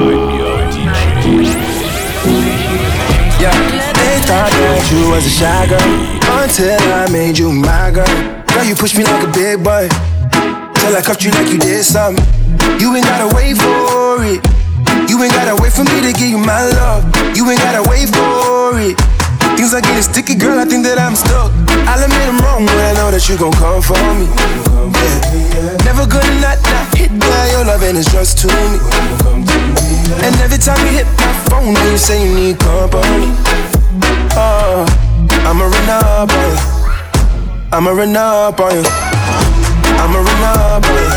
They thought that you was a shy girl until I made you my girl. Girl, you push me like a big boy till I cuffed you like you did something. You ain't gotta wait for it. You ain't gotta wait for me to give you my love. You ain't gotta wait for it. Things are getting sticky, girl. I think that I'm stuck. I'll admit I'm wrong, but I know that you gon' come for me. Yeah. Never gonna not, not hit by your love, and it's just to me. And every time you hit my phone, you say you need company. Oh, I'ma run up on you. I'ma run up on you. I'ma run up on you.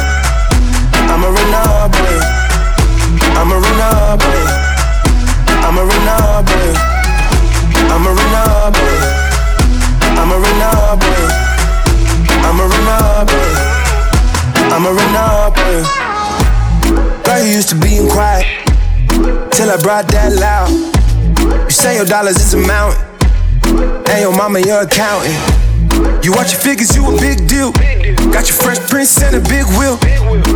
I'ma run up on you. I'ma run up on you. Brought that loud. You say your dollars is a mountain, and your mama your accountant. You watch your figures, you a big deal. Got your fresh prince and a big wheel.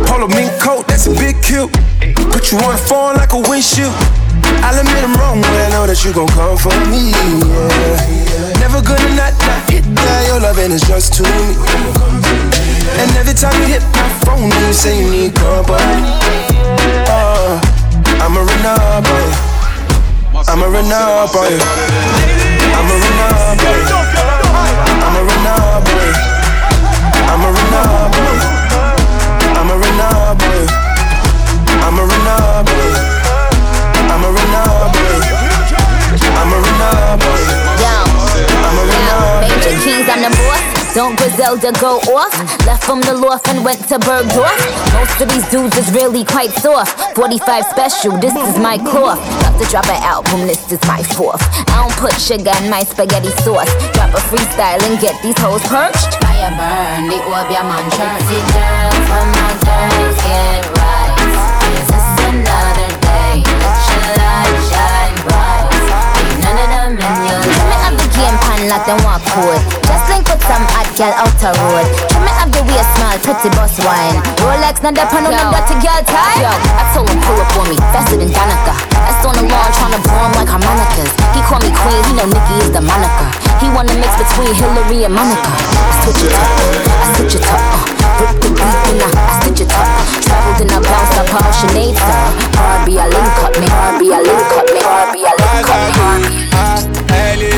Polo mink coat, that's a big kill. Put you on the phone like a windshield. I'll admit I'm wrong, but I know that you gon' come for me. Yeah. Never gonna not, not hit that. Your loving is just to me. And every time you hit my phone, you say you need company. Oh, I'm a runner boy. I'm a runner boy. I'm a runner boy. Don't Griselda go off? Left from the loft and went to Bergdorf. Most of these dudes is really quite soft. 45 special, this is my cloth. About to drop an album, this is my fourth. I don't put sugar in my spaghetti sauce. Drop a freestyle and get these hoes perched. Fire burn, the orb your man. Sit down for my days, get right. This is another day. Let your light shine bright. Ain't none of them in your Trim me up the game pan like them walk code. Just link some hot girl out the road. Trim me up the way small, pretty boss wine. Rolex, not that pan on them dirty girl tie. Yo, I told him pull up on me, faster than Danica. That's on the lawn trying to blow him like harmonicas. He call me queen, he know Nicki is the moniker. He wanna mix between Hillary and Monica. I switch it up, I switch it up. Uh. Rip the beat and I, I stitch it up. Traveled and I bounced up on Sinead, sir. Barbie, I link up me. Barbie, I link up me. Barbie, I link up me. Barbie.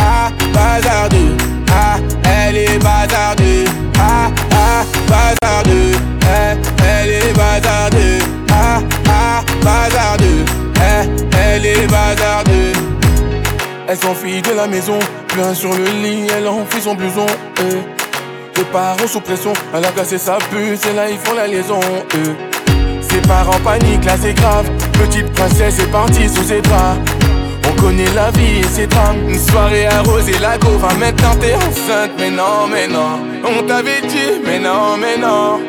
Ah bazardeux, ah elle est bazardeux. Ah ah, bazardeux, eh, elle est bazardeux. Ah ah, bazardeux, eh, elle est bazardeux. Elle s'enfuit de la maison, plein sur le lit, elle enfuit son blouson eh. Les parents sous pression, elle a cassé sa puce et là ils font la liaison eh. Ses parents paniquent, là c'est grave. Petite princesse est partie sous ses draps On connaît la vie et ses drames Une soirée arrosée, la go va maintenant t'es enceinte. Mais non, mais non On t'avait dit, mais non, mais non.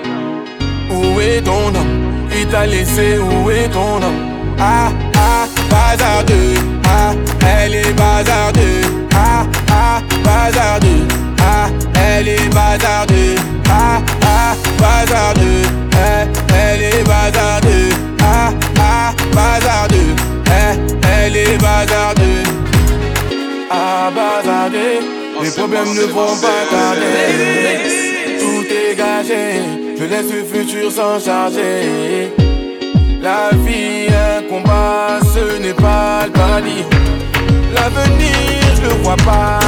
Où est ton homme? Il t'a laissé, où est ton homme? Ah, ah, bazardeux. Ah, elle est bazardeux. Ah, ah, bazardeux. Ah, elle est bazardeux. Ah, ah, bazardeux problèmes ne vont pas tarder. Tout est gagé Je laisse le futur s'en charger. La vie est un combat Ce n'est pas le paradis. L'avenir je le vois pas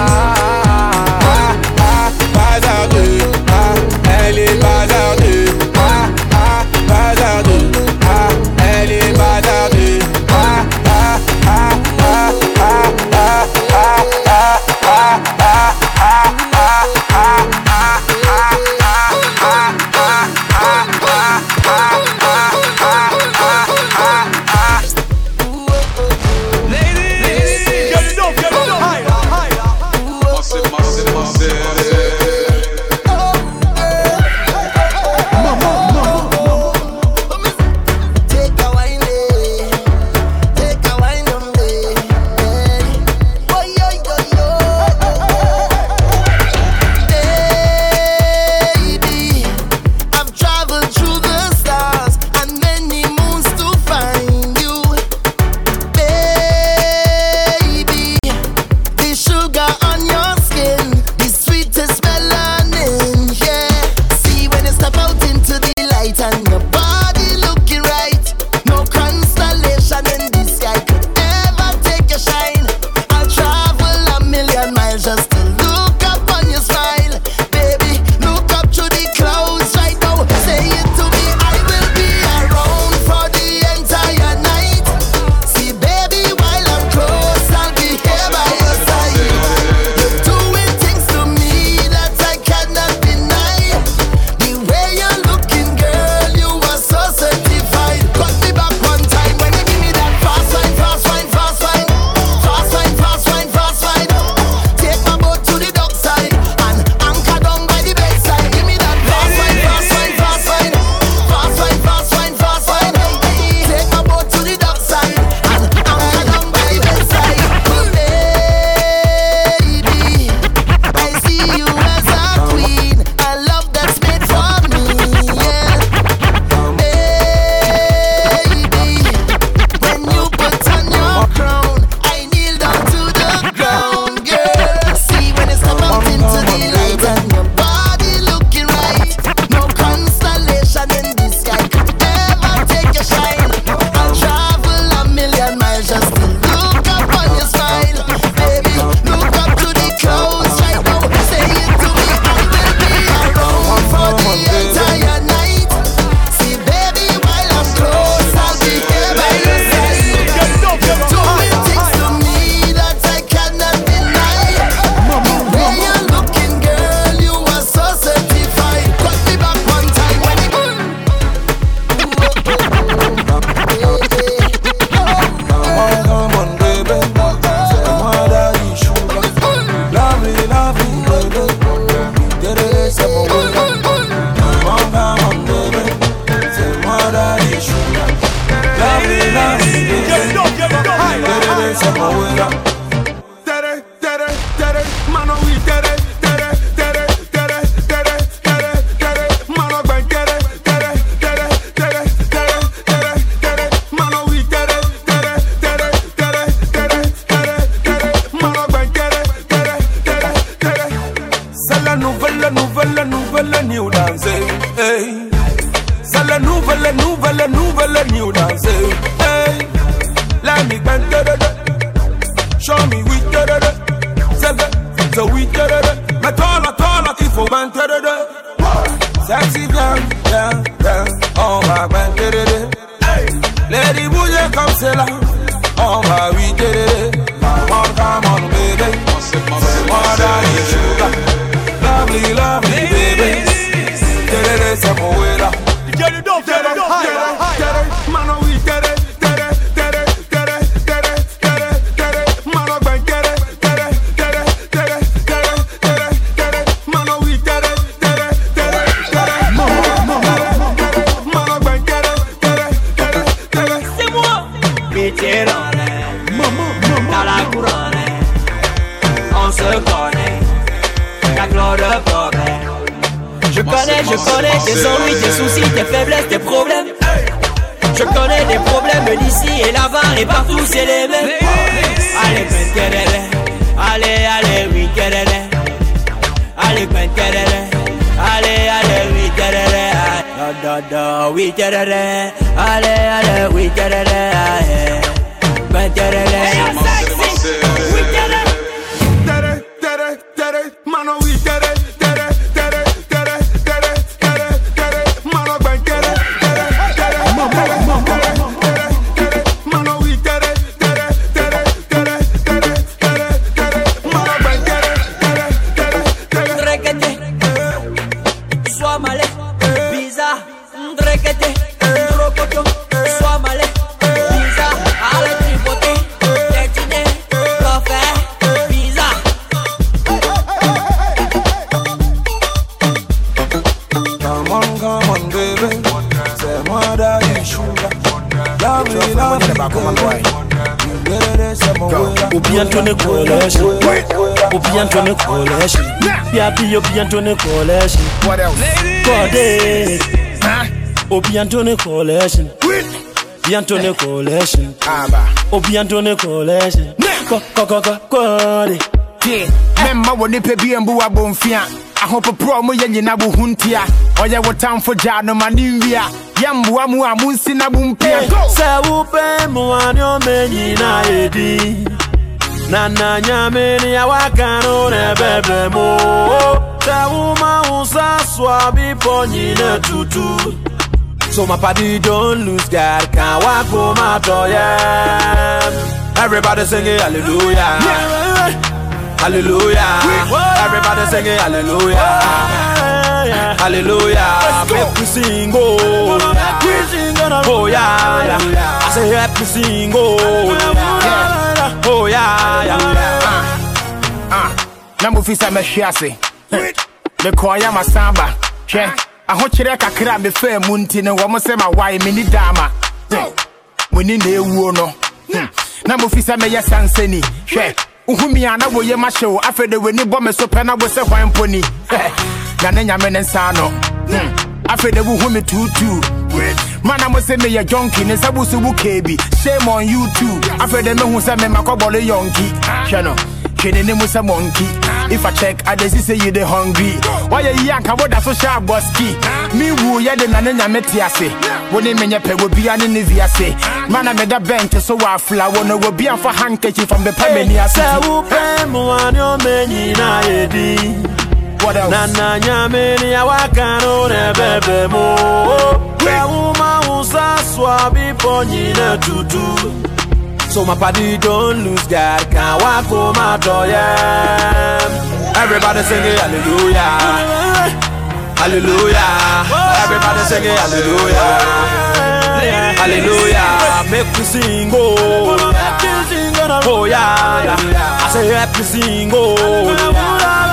me bend da da da. Show me we da da da. Say that, so we da da da. Me taller, taller, if you bend da da da. Sexy girl, girl, girl, on va bend da da da. Lady bouge comme c'est là. On va we da da da. Come on, come on, baby. Moi daddy sugar. Lovely, lovely, baby. Da da da, c'est mon way là. Get it up, get it up, get it up. Mano, we get it, Je connais, je connais tes ennuis, tes soucis, tes faiblesses, tes problèmes. Je connais des problèmes d'ici et là-bas et partout, c'est les mêmes. Allez, tereré. allez, allez, oui, tereré. Allez, tereré. allez, allez, oui, tereré. Da, da, da, oui, allez, allez, oui, tereré. sois malais, visa, requete, rocoto, sois malais, visa, allez tripoter, détiner, café, visa. Come on, come on, baby, c'est moi d'aller chouga. Love me, love me, baby. Ou bien tu ne connais pas. Anthony Coalition. Obi Anthony Coalition. Piapi Obi Anthony Coalition. What else? Kode. Huh? Obi Anthony Coalition. Obi Anthony Coalition. Aba. Obi Anthony Coalition. Ko ko ko ko kode. Yeah. Memma wo nipa bi mbu abomfia. Ahopoprɔ mo yɛ nyina wo ho ntia. Ɔyɛ oh, wo tamfo gya no ma ne nwia. Yɛmboa mu a monsi na bompia. Sɛ wopɛ mmoa ne ɔmɛ nyinaa yɛdi na na nyame ne awaka no na ɛbɛbrɛ mu sɛ woma wo sa so a bepɔ nyina tutu So my party don't lose God, can't walk home out oh yeah. Everybody singing hallelujah, hallelujah. Everybody singing hallelujah, hallelujah. Make we sing oh, oh yeah, yeah. I say help me sing oh, yeah. Oh yeah, yeah. Ah, na mofi sɛ mɛhwe ase mekɔɔyɛ masamba. Hwɛ ahokyerɛ kakra a mefaa mu nti no wɔ mo sɛ mawae menni daama moni na ɛwuo no na mofi sɛ mɛyɛ sansani hwɛ wohumi a na woyɛ mahyɛ wo afei de w'ani bɔ me so pɛ na wo sɛ hwan mpo ni na ne nyame ne nsa no Hmm. afei de wohu me tuutuu mana mo sɛ meyɛ jonki ne nsa bo so wo kee bi shame on you too. Afei de mehu sɛ memakɔbɔle yɔnki hwɛ no hwɛ ne ne mu sɛ monkey. If i check i see say you dey hungry. Why you yi anka woda so hyɛ abɔski me wu yɛde na ne nyame te ase wo ne menyɛ pɛ wobia ne ne viase mana meda bɛnk so wɔ afla wo no wobia mfa handkerchief from bɛpɛ m'ani ase Sɛ wopɛ mmoa ne ɔmɛ nyinaa yɛdi What else? na na nyame ne awaka no na ɛbɛbrɛ mu sɛ woma wo sa so a tutu So my party don't lose God, can't walk home oh yeah. Everybody singing hallelujah, hallelujah. Everybody singing hallelujah, hallelujah. Make me sing oh, oh, oh yeah, yeah. I say me sing oh,